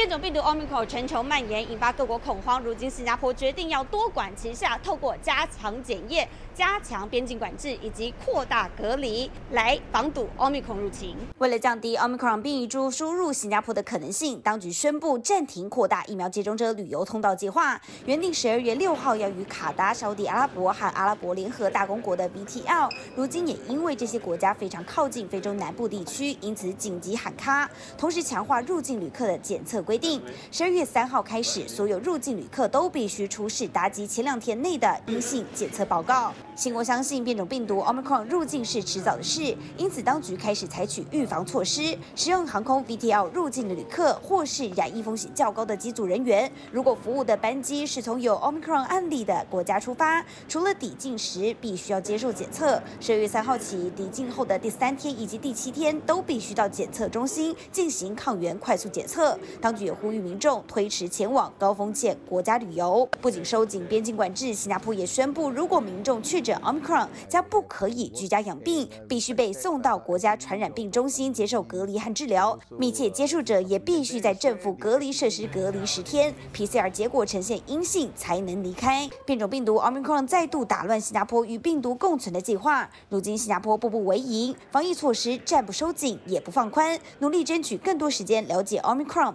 变种病毒 Omicron 全球蔓延，引发各国恐慌。如今新加坡决定要多管齐下，透过加强检验、加强边境管制以及扩大隔离，来防堵 Omicron 入侵。为了降低 Omicron 变异株输入新加坡的可能性，当局宣布暂停扩大疫苗接种者旅游通道计划。原定十二月六号要与卡达、沙地阿拉伯和阿拉伯联合大公国的 VTL，如今也因为这些国家非常靠近非洲南部地区，因此紧急喊卡，同时强化入境旅客的检测。规定，十二月三号开始，所有入境旅客都必须出示搭机前两天内的阴性检测报告。新国相信变种病毒 Omicron 入境是迟早的事，因此当局开始采取预防措施，使用航空 VTL 入境的旅客或是染疫风险较高的机组人员，如果服务的班机是从有 Omicron 案例的国家出发，除了抵境时必须要接受检测，十二月三号起抵境后的第三天以及第七天都必须到检测中心进行抗原快速检测。当局也呼吁民众推迟前往高风险国家旅游。不仅收紧边境管制，新加坡也宣布，如果民众确诊 Omicron，将不可以居家养病，必须被送到国家传染病中心接受隔离和治疗。密切接触者也必须在政府隔离设施隔离十天，PCR 结果呈现阴性才能离开。变种病毒 Omicron 再度打乱新加坡与病毒共存的计划。如今新加坡步步为营，防疫措施暂不收紧也不放宽，努力争取更多时间了解 Omicron。